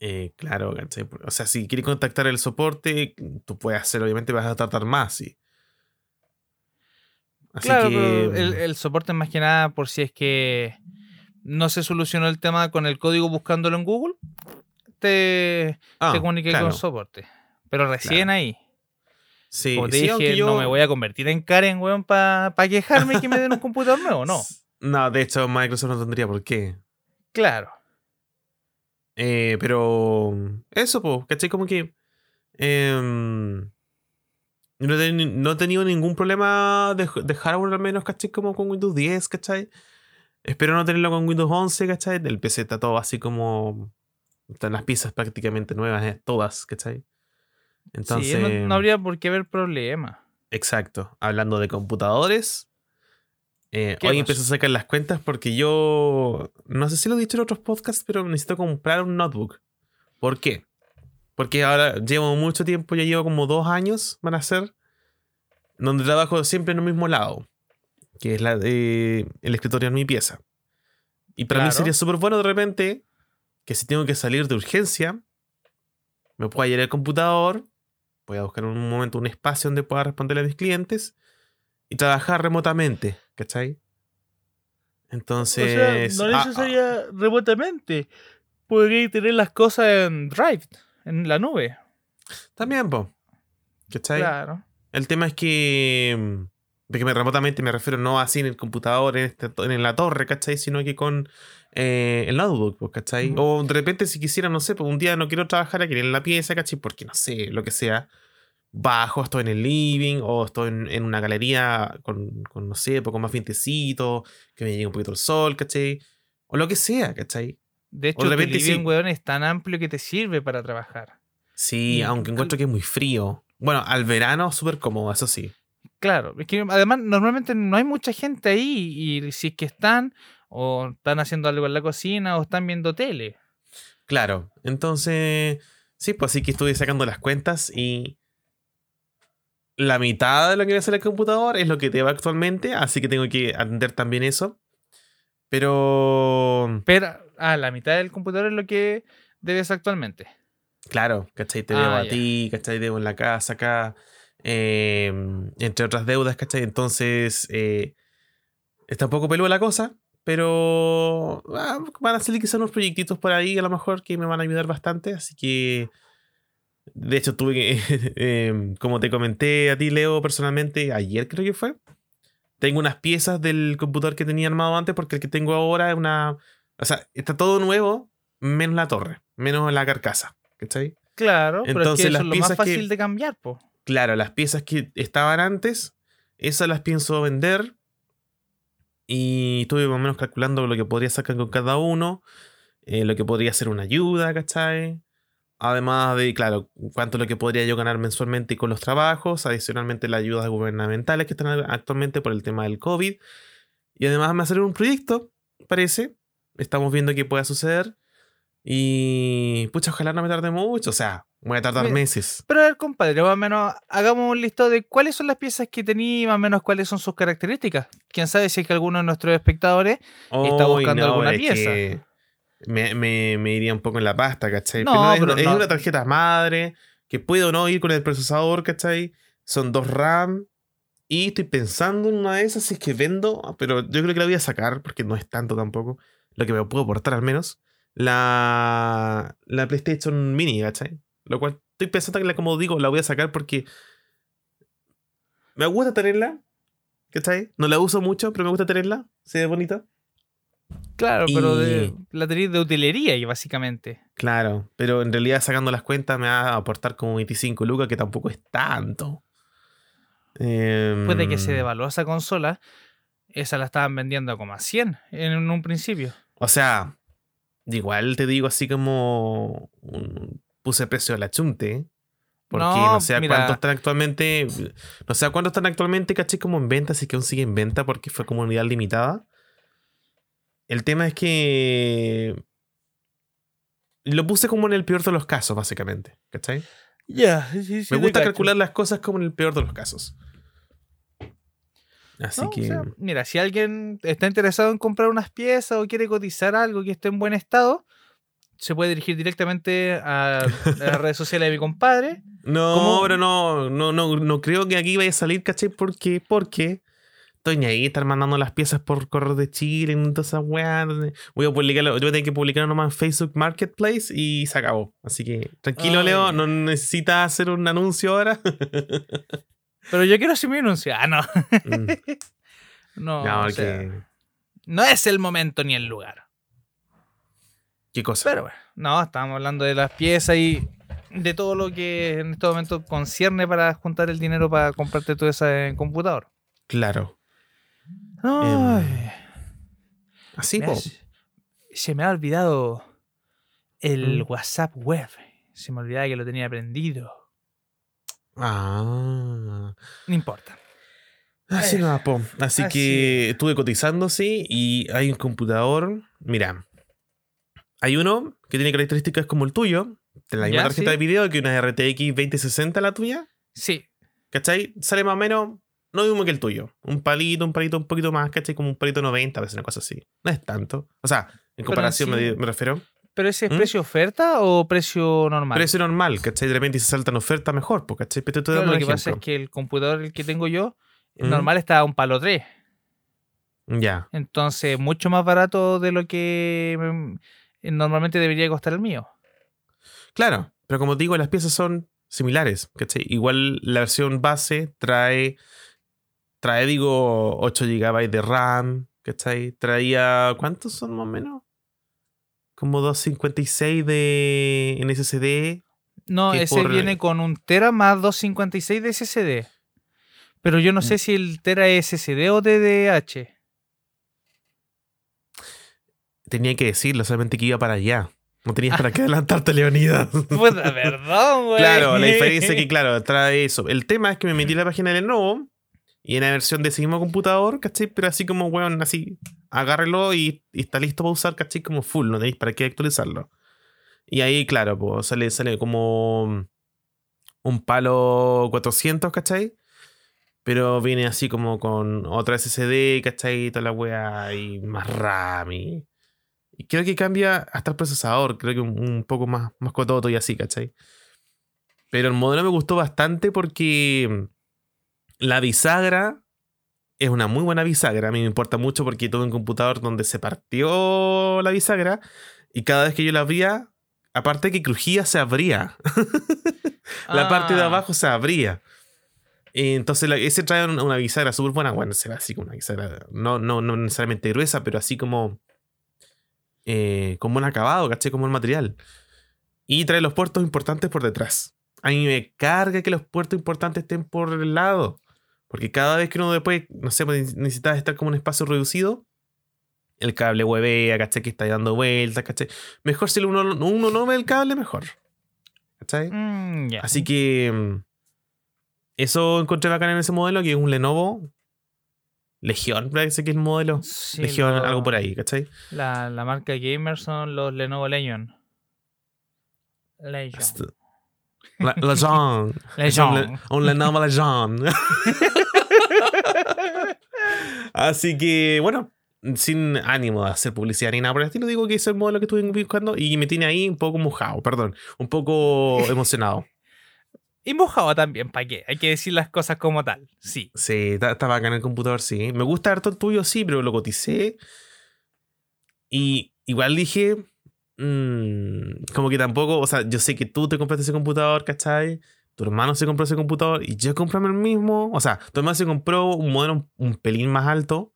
Eh, claro, ¿cachai? O sea, si quieres contactar el soporte, tú puedes hacer, obviamente vas a tratar más, sí. Así Claro, que, pero el, el soporte más que nada por si es que no se solucionó el tema con el código buscándolo en Google, te, ah, te comuniqué claro. con soporte. Pero recién Claro. ahí. Sí, Como te sí, dije, yo- no me voy a convertir en Karen, weón, para quejarme y que me den un computador nuevo, no. No, de hecho, Microsoft no tendría por qué. Claro. Eh, pero eso, pues, ¿cachai? Como que em, no, he no he tenido ningún problema de, de hardware, al menos, ¿cachai? Como con Windows 10, ¿cachai? Espero no tenerlo con Windows 11, ¿cachai? Del PC está todo así como... Están las piezas prácticamente nuevas, eh, todas, ¿cachai? Entonces, sí, no, no habría por qué haber problema. exacto. Hablando de computadores, eh, ¿Qué hoy empecé a sacar las cuentas porque yo, no sé si lo he dicho en otros podcasts, pero necesito comprar un notebook. ¿Por qué? Porque ahora llevo mucho tiempo, ya llevo como dos años, van a ser, donde trabajo siempre en el mismo lado, que es la de el escritorio en mi pieza. Y para mí sería súper bueno de repente que si tengo que salir de urgencia, me pueda ir al computador, voy a buscar en un momento un espacio donde pueda responder a mis clientes y trabajar remotamente, ¿cachai? Entonces... ah, ah, remotamente. Podría tener las cosas en Drive, en la nube. también, po. ¿Cachai? Claro. El tema es que. mm, De que me remotamente me refiero no así en el computador, en, este, en la torre, ¿cachai? Sino que con eh, el notebook, pues, ¿cachai? O de repente, si quisiera, no sé, pues un día no quiero trabajar aquí en la pieza, ¿cachai? Porque no sé, lo que sea. Bajo, estoy en el living, o estoy en, en una galería con, con, no sé, poco más vientecito, que me llegue un poquito el sol, ¿cachai? O lo que sea, ¿cachai? De hecho, de repente living, sí. weón, es tan amplio que te sirve para trabajar. Sí, Y- aunque encuentro que es muy frío. Bueno, al verano súper cómodo, eso sí. Claro, es que además normalmente no hay mucha gente ahí y si es que están o están haciendo algo en la cocina o están viendo tele. Claro, entonces, sí, pues así que estuve sacando las cuentas y la mitad de lo que me hace el computador es lo que te va actualmente, así que tengo que atender también eso. Pero, Pero, ah, la mitad del computador es lo que debes actualmente. claro, ¿cachai? Te Ah, debo a ya. ti, ¿cachai? Debo en la casa acá, eh, entre otras deudas, ¿cachai? Entonces, eh, está un poco peluda la cosa, pero ah, van a salir quizás unos proyectitos por ahí a lo mejor que me van a ayudar bastante, así que De hecho, tuve que, eh, como te comenté a ti, Leo, personalmente, ayer creo que fue, tengo unas piezas del computador que tenía armado antes porque el que tengo ahora es una... O sea, está todo nuevo, menos la torre, menos la carcasa. ¿Cachai? Claro, pero Entonces, es que eso las es lo más que- fácil de cambiar, po. Claro, las piezas que estaban antes, esas las pienso vender. Y estuve más o menos calculando lo que podría sacar con cada uno, eh, lo que podría ser una ayuda, ¿cachai? Además de, claro, cuánto es lo que podría yo ganar mensualmente con los trabajos, adicionalmente las ayudas gubernamentales que están actualmente por el tema del COVID. Y además me hacer un proyecto, parece. Estamos viendo qué pueda suceder. Y, pucha, ojalá no me tarde mucho. O sea, voy a tardar Mira, meses. Pero a ver, compadre, más o menos hagamos un listado de cuáles son las piezas que tenía y más o menos cuáles son sus características. Quién sabe si es que alguno de nuestros espectadores Está buscando alguna pieza. que Me, me, me iría un poco en la pasta, ¿cachai? No, pero una, es no. una tarjeta madre que puede o no ir con el procesador, ¿cachai? Son dos RAM. Y estoy pensando en una de esas si es que vendo, pero yo creo que la voy a sacar porque no es tanto tampoco. Lo que me puedo aportar al menos. La, la PlayStation Mini, ¿cachai? Lo cual estoy pensando que, la, como digo, la voy a sacar porque me gusta tenerla, ¿cachai? No la uso mucho, pero me gusta tenerla. Se ve bonita. Claro, pero de, la tenéis de utilería y básicamente. Claro, pero en realidad sacando las cuentas me va a aportar como 25 lucas, que tampoco es tanto. Em, Puede que se devaluó esa consola. Esa la estaban vendiendo como a 100 en un principio. O sea, igual te digo así como un- puse precio a la chunte. Porque no, No, sé a cuánto están actualmente. No sé a cuánto están actualmente, caché como en venta, así que aún sigue en venta porque fue como unidad limitada. El tema es que. Lo puse como en el peor de los casos, básicamente. ¿Cachai? Ya, sí, sí. Me gusta calcular las cosas como en el peor de los casos. Así No, o que. sea, mira, si alguien está interesado en comprar unas piezas o quiere cotizar algo que esté en buen estado, se puede dirigir directamente a, a las redes sociales de mi compadre. no, ¿cómo? pero no, no, no, no creo que aquí vaya a salir, ¿cachai? Porque, porque estoy ni ahí estar mandando las piezas por correo de Chile y todas esas weas. Voy a publicarlo, yo voy a tener que publicarlo nomás en Facebook Marketplace y se acabó. Así que tranquilo, Ay. Leo, no necesitas hacer un anuncio ahora. Pero yo quiero hacer mi anuncio. Ah, no. Mm, No, no, o es el momento ni el lugar. ¿Qué cosa? Pero bueno, no, estábamos hablando de las piezas y de todo lo que en este momento concierne para juntar el dinero para comprarte todo ese computador. claro. Ay, Así, po. se, se me ha olvidado el Mm. WhatsApp web. Se me olvidaba que lo tenía prendido. Ah. No importa. Así Eh, no, po. Así así que estuve cotizando, sí, y hay un computador. Mira, hay uno que tiene características como el tuyo, de la misma tarjeta sí. de video que una RTX 2060 la tuya, Sí, ¿cachai? Sale más o menos, no mismo que el tuyo. Un palito, un palito un poquito más, ¿cachai? Como un palito 90, a veces una cosa así. No es tanto. O sea, en comparación sí- me, me refiero. pero ese es ¿Mm? precio oferta o precio normal. Precio normal, ¿cachai? De repente si salta en oferta mejor, pues, ¿cachai? Pero te estoy Claro, dando lo un que pasa es que el computador el que tengo yo, el ¿Mm? normal está a un palo 3. Ya. Entonces, mucho más barato de lo que mm, normalmente debería costar el mío. Claro, pero como te digo, las piezas son similares, ¿cachai? Igual la versión base trae, trae, digo, 8 GB de RAM, ¿cachai? Traía, ¿cuántos son más o menos? Como 256 de en SSD. No, ese por- viene con un Tera más 256 de SSD. Pero yo no sé Mm. si el Tera es SSD o DDH. Tenía que decirlo, solamente que iba para allá. No tenías para qué adelantarte, Leonidas. Puta, perdón, güey. Claro, la diferencia es que, claro, trae eso. El tema es que me metí en la página de Lenovo y en la versión de ese mismo computador, ¿cachai? Pero así como, weón, así, agárrelo y, y está listo para usar, ¿cachai? Como full, no tenéis para qué actualizarlo. Y ahí, claro, pues sale, sale como un palo 400, ¿cachai? Pero viene así como con otra SSD, ¿cachai? Toda la weá y más RAM y... creo que cambia hasta el procesador, creo que un, un poco más, más cototo y así, ¿cachai? Pero el modelo me gustó bastante porque la bisagra es una muy buena bisagra. A mí me importa mucho porque tuve un computador donde se partió la bisagra y cada vez que yo la abría, aparte de que crujía, se abría. la parte de Ah, abajo se abría. Entonces ese trae una, bisagra súper buena. Bueno, se ve así como una bisagra, no, no, no necesariamente gruesa, pero así como eh, como un acabado, caché, como el material. Y trae los puertos importantes por detrás. A mí me carga que los puertos importantes estén por el lado. Porque cada vez que uno después, no sé, pues, necesita estar como en un espacio reducido, el cable huevea, caché, que está dando vueltas, caché. Mejor si uno, uno no ve el cable, mejor. ¿Cachai? mm. Así que mm, eso encontré bacán en ese modelo, que es un Lenovo Legión, parece que es el modelo. Sí, Legión, lo- algo por ahí, ¿cachai? La, la marca gamer son los Lenovo Legion. Legion. La, Legion. Legion. Un, Le- un Lenovo Legion. Así que, bueno, sin ánimo de hacer publicidad ni nada por el estilo, digo que es el modelo que estuve buscando y me tiene ahí un poco mojado, perdón, un poco emocionado. Y mojado también, ¿para qué? Hay que decir las cosas como tal. Sí. Sí, está, está bacán el computador, sí. Me gusta harto el tuyo, sí, pero lo coticé. Y igual dije, mm, como que tampoco, o sea, yo sé que tú te compraste ese computador, ¿cachai? Tu hermano se compró ese computador y yo compré el mismo. O sea, tu hermano se compró un modelo un, pelín más alto,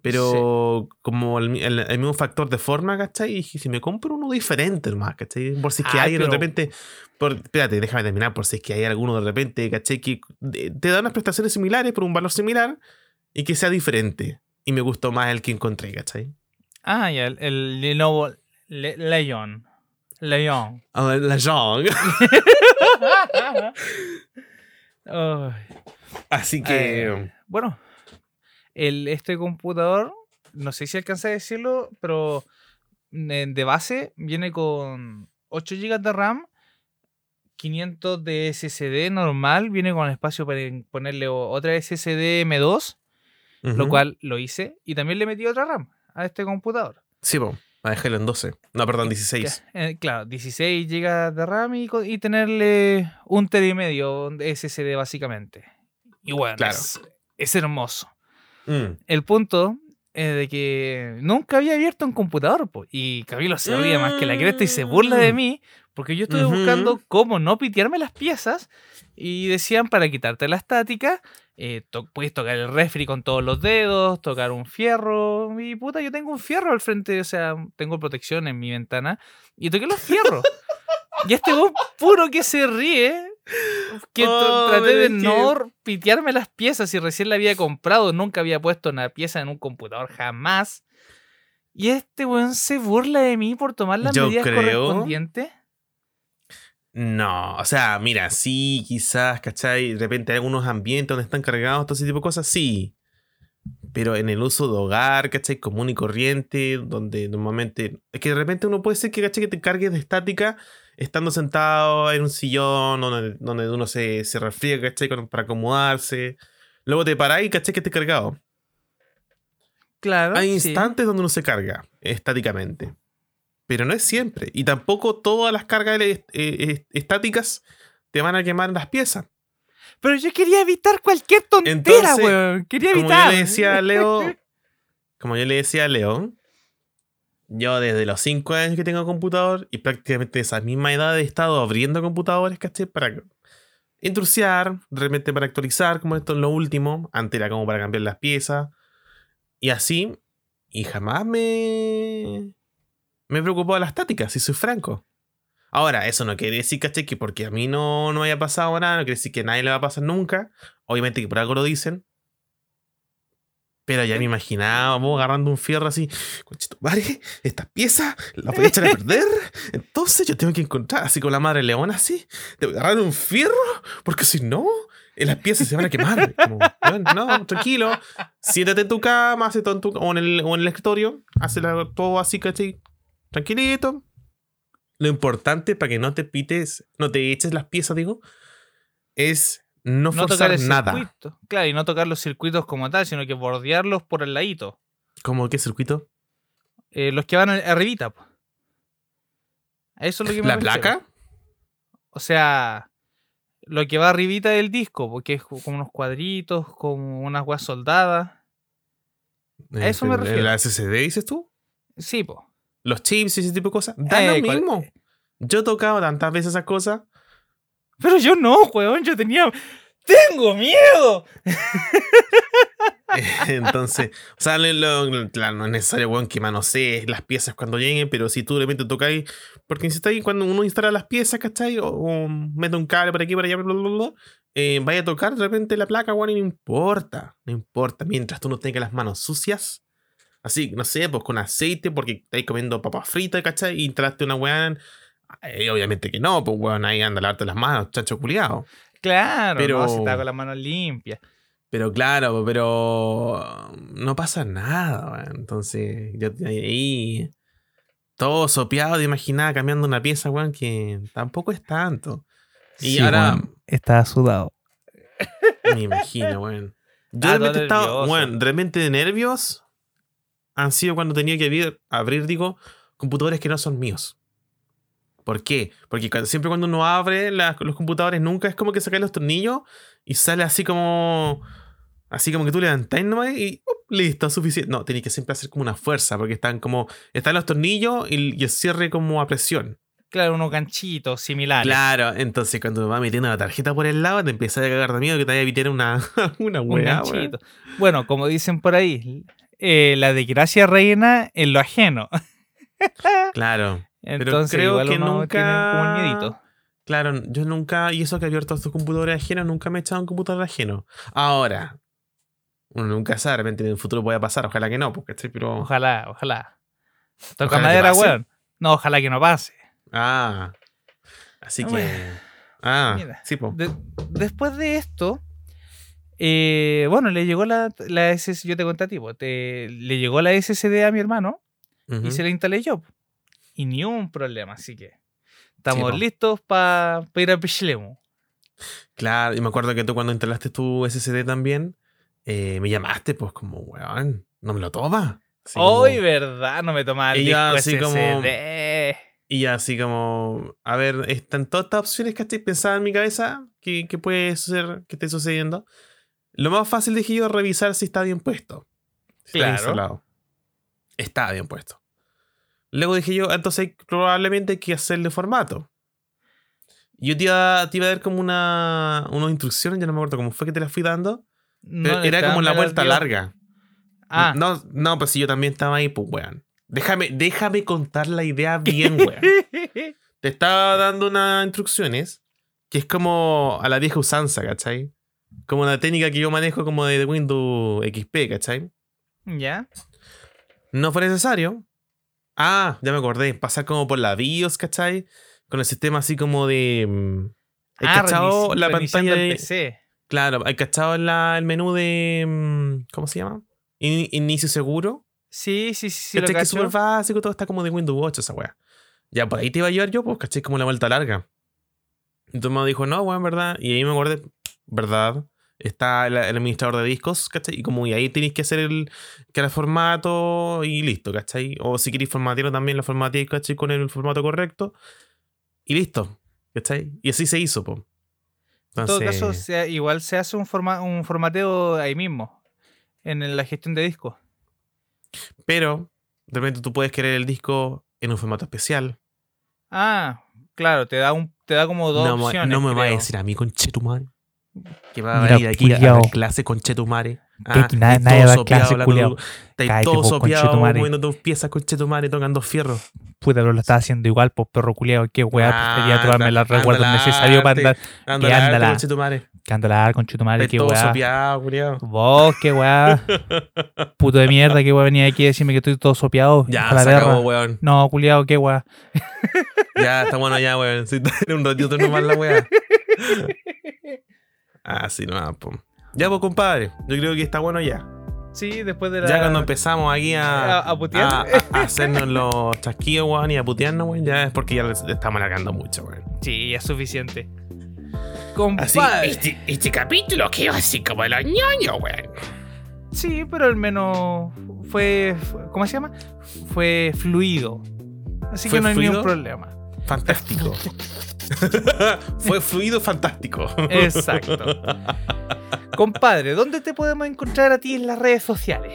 pero como el, el- el mismo factor de forma, ¿cachai? Y dije, si me compro uno diferente, más, ¿cachai? Por si es que Ah, hay de pero- repente, por, espérate, déjame terminar, por si es que hay alguno de repente, ¿cachai? Que de- te da unas prestaciones similares por un valor similar y que sea diferente. Y me gustó más el que encontré, ¿cachai? Ah, ya, el, el Lenovo Le- Young. Ay. Así que. Eh, bueno, el, este computador, no sé si alcancé a decirlo, pero eh, de base viene con 8 GB de RAM, 500 de SSD normal, viene con espacio para ponerle otra SSD M2, lo cual lo hice, y también le metí otra RAM a este computador. Sí, po, a dejarlo en 12. No, perdón, 16. Ya, eh, claro, 16 GB de RAM y, tenerle un tera y medio de SSD básicamente. Y bueno, Claro. es, es hermoso. Mm. El punto es de que nunca había abierto un computador po, y Camilo se ríe más que la cresta y se burla de Mm. mí porque yo estuve buscando cómo no pitearme las piezas y decían para quitarte la estática eh, to- puedes tocar el refri con todos los dedos, tocar un fierro y puta yo tengo un fierro al frente, o sea, tengo protección en mi ventana y toqué los fierros. y este weón puro que se ríe que Oh, traté de no pitearme las piezas y recién la había comprado, nunca había puesto una pieza en un computador jamás. Y este weón se burla de mí por tomar las Yo medidas creo- correspondientes. No, o sea, mira, sí, quizás, ¿cachai? De repente hay algunos ambientes donde están cargados todo ese tipo de cosas, sí. Pero en el uso de hogar, ¿cachai? Común y corriente, donde normalmente. Es que de repente uno puede ser que, ¿cachai? Que te cargues de estática estando sentado en un sillón donde, donde uno se, se refriega, ¿cachai? Para acomodarse. Luego te parás y, ¿cachai? Que esté cargado. Claro. Hay sí. instantes donde uno se carga estáticamente. Pero no es siempre. Y tampoco todas las cargas eh, estáticas te van a quemar las piezas. Pero yo quería evitar cualquier tontera, weón. Quería Como evitar. yo le decía a Leo, como yo le decía a Leo, yo desde los 5 años que tengo computador y prácticamente esa misma edad he estado abriendo computadores, ¿cachai? Para intrusiar, de repente para actualizar, como esto es lo último. Antes era como para cambiar las piezas. Y así. Y jamás me. Me preocupó de la estática, si soy franco. Ahora, eso no quiere decir, ¿cachai? Que porque a mí no, no haya pasado nada, no quiere decir que a nadie le va a pasar nunca. Obviamente que por algo lo dicen. Pero ya me imaginaba, vos agarrando un fierro así, conchito, madre, esta pieza la voy a echar a perder. Entonces yo tengo que encontrar, así con la madre leona, así, tengo que agarrar un fierro, porque si no, eh, las piezas se van a quemar. Como, no, tranquilo, siéntate en tu cama, hace todo en tu, o, en el, o en el escritorio, hace todo así, ¿cachai? Tranquilito. Lo importante para que no te pites, no te eches las piezas, digo, es no, no tocar forzar el nada. circuito. Claro, y no tocar los circuitos como tal, sino que bordearlos por el ladito. ¿Cómo qué circuito? Eh, los que van arribita. po. Eso es lo que me ¿La refiero. placa? O sea, lo que va arribita del disco, porque es como unos cuadritos, como unas weas soldadas. A eso me ¿El- refiero. ¿La SSD dices tú? Sí, po. Los chips y ese tipo de cosas. Da Eh, lo cual- mismo. Yo he tocado tantas veces esas cosas. Pero yo no, weón, yo tenía... ¡Tengo miedo! Entonces, o sea, lo- lo- claro, no es necesario, weón, que manosees las piezas cuando lleguen, pero si tú de repente tocáis, porque si está ahí cuando uno instala las piezas, ¿cachai? O, o mete un cable por aquí, por allá, bla, bla, bla, bla, eh, vaya a tocar de repente la placa, weón, y no importa, no importa, mientras tú no tengas las manos sucias, así, no sé, pues con aceite, porque estáis comiendo papas fritas, ¿cachai? Y instalaste una weá, eh, obviamente que no, pues weón, ahí anda a lavarte las manos, chacho culiado. Claro, Pero- no, si estaba con las manos limpias. Pero claro, pero no pasa nada, weón. Entonces, yo ahí todo sopeado de imaginar cambiando una pieza, weón, que tampoco es tanto. Y Sí, ahora weón, estaba sudado. me imagino, weón. Yo Estaba de repente estaba, weón, de repente de nervios han sido cuando tenía que abrir, abrir, digo, computadores que no son míos. ¿Por qué? Porque cuando- siempre cuando uno abre los computadores, nunca es como que sacáis los tornillos y sale así como. Así como que tú levantáis nomás y ¡up! listo, suficiente. No, tenéis que siempre hacer como una fuerza, porque están como. Están los tornillos y, y el cierre como a presión. Claro, unos ganchitos similares. Claro, entonces cuando va metiendo la tarjeta por el lado, te empiezas a cagar de miedo que te vaya a evitar una, una un weá. Bueno, como dicen por ahí, eh, la desgracia reina en lo ajeno. Claro. Entonces, creo igual que uno nunca- tiene un miedito. Claro, yo nunca, y eso que he abierto estos computadores ajenos, nunca me he echado un computador ajeno. Ahora, uno nunca sabe, de repente en el futuro puede pasar, ojalá que no, porque estoy, pero. Ojalá, ojalá. Toca Ojalá que madera, weón. No, ojalá que no pase. Ah. Así que. Bueno. Ah, Mira, sí, po. De- después de esto, eh, bueno, le llegó la, la SS, yo te conté a ti, te- le llegó la SSD a mi hermano Ujú. y se la instalé yo. Y ni un problema, así que estamos po. listos para ir a Pichlemu. Claro, y me acuerdo que tú cuando instalaste tu SSD también, eh, me llamaste, pues como, weón, no me lo toma. Así como- Hoy, ¿verdad? No me tomaba el Y disco así como- SSD. Y así como, a ver, están todas estas opciones que estoy pensando en mi cabeza que, que puede ser que esté sucediendo. Lo más fácil dije yo revisar si está bien puesto. Si está Claro. instalado. Está bien puesto. Luego dije yo, entonces probablemente hay que hacerle formato. Yo te iba, te iba a dar como una, unas instrucciones, ya no me acuerdo cómo fue que te las fui dando. No, era como la vuelta larga. Ah, No, no, pues si yo también estaba ahí, pues weón. Déjame, déjame contar la idea bien, weón. te estaba dando unas instrucciones que es como a la vieja usanza, ¿cachai? Como la técnica que yo manejo como de Windows XP, ¿cachai? ya. No fue necesario. Ah, ya me acordé. Pasar como por la BIOS, ¿cachai? Con el sistema así como de... mm, ¿Hay Ah, cachado la pantalla de... PC. Claro, ¿hay cachado la- el menú de... mm, ¿Cómo se llama? In- inicio seguro. Sí, sí, sí, sí lo. Que es súper básico, todo está como de Windows 8 esa weá. Ya, por ahí te iba a llevar yo, pues, ¿cachai? Como la vuelta larga. Entonces me dijo, no, weón, ¿verdad? Y ahí me acordé, ¿verdad? Está el, el administrador de discos, ¿cachai? Y como y ahí tenéis que hacer el, que era formato y listo, ¿cachai? O si queréis formatearlo también, lo formateáis, ¿cachai? Con el formato correcto. Y listo, ¿cachai? Y así se hizo, pues. En todo caso, se- igual se hace un, forma, un formateo ahí mismo, en la gestión de discos. Pero, de repente tú puedes querer el disco en un formato especial. Ah, claro, te da un te da como dos no, opciones. no me va a decir a mí conchetumare. Que va a venir aquí a, a culiao. dar clase conchetumare. Que aquí nadie- nadie va a clase, culiao. Estáis Cállate, todo vos, sopeado, conchetumare. moviendo tus piezas conchetumare, tocando fierros. Puta, pero lo estaba haciendo igual, pues perro culiao. Qué weá, Ah, pues quería tomarme los recuerdos necesarios para andar. Anda, Que la ándala. conchetumare. Que anda con Estáis qué todo weá. sopeado, culiao. Vos, qué weá. Puto de mierda, qué weá venía aquí a decirme que estoy todo sopeado. Ya, la se acabó, weón. No, culiao, qué weá. Ya, está bueno ya, weón. Si un ratito nomás la weá. Ah, sí, no, po. Ya, pues, compadre. Yo creo que está bueno ya. Sí, después de la. Ya cuando empezamos aquí a, a, a putear. a, hacernos los chasquillos, weón, y a putearnos, weón, ya es porque ya le le estamos alargando mucho, weón. Sí, ya es suficiente. Así, Compadre. Este, este capítulo quedó así como los ñoños, weón. Sí, pero al menos fue, fue- ¿Cómo se llama? Fue fluido. Así ¿Fue que no hay fluido? ningún problema. Fantástico. Fue fluido fantástico. Exacto. Compadre, ¿dónde te podemos encontrar a ti en las redes sociales?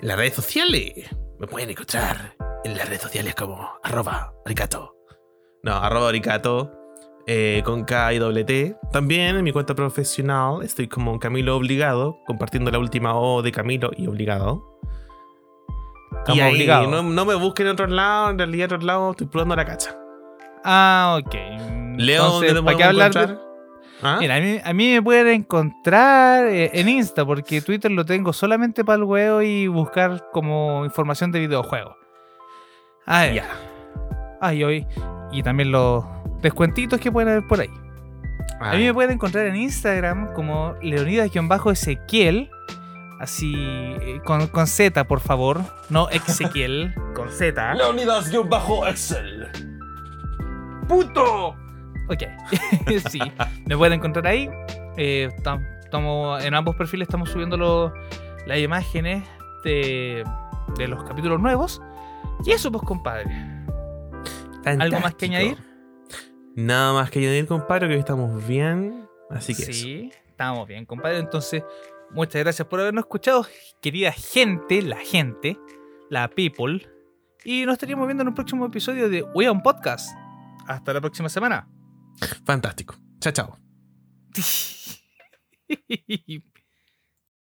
En las redes sociales me pueden encontrar en las redes sociales como arroba oricato. No, arroba oricato. eh, con K y doble T. También en mi cuenta profesional estoy como Camilo Obligado, compartiendo la última O de Camilo y Obligado. Como y ahí, obligado. No, no me busquen en otros lados, en realidad en otros lados estoy probando la cacha. Ah, ok. Leo, ¿dónde Entonces, te ¿para qué hablar de-? ¿Ah? Mira, a mí, a mí me pueden encontrar eh, en Insta, porque Twitter lo tengo solamente para el huevo y buscar como información de videojuegos. Ah, ya. Ah, y hoy. Y también los descuentitos que pueden haber por ahí. A mí me pueden encontrar en Instagram como Leonidas-Ezequiel. Así, eh, con, con Z, por favor. No Ezequiel, con Z. Leonidas-Excel. ¡Puto! Ok, sí, me pueden encontrar ahí. Eh, tam- en ambos perfiles estamos subiendo lo- las imágenes de, de los capítulos nuevos. Y eso, pues, compadre. ¿Algo más que añadir? Nada más que añadir, compadre, que hoy estamos bien. Así que eso. Sí, estamos bien, compadre. Entonces, muchas gracias por habernos escuchado, querida gente, la gente, la people. Y nos estaríamos viendo en un próximo episodio de Weon Podcast. Hasta la próxima semana. Fantástico. Chao, chao.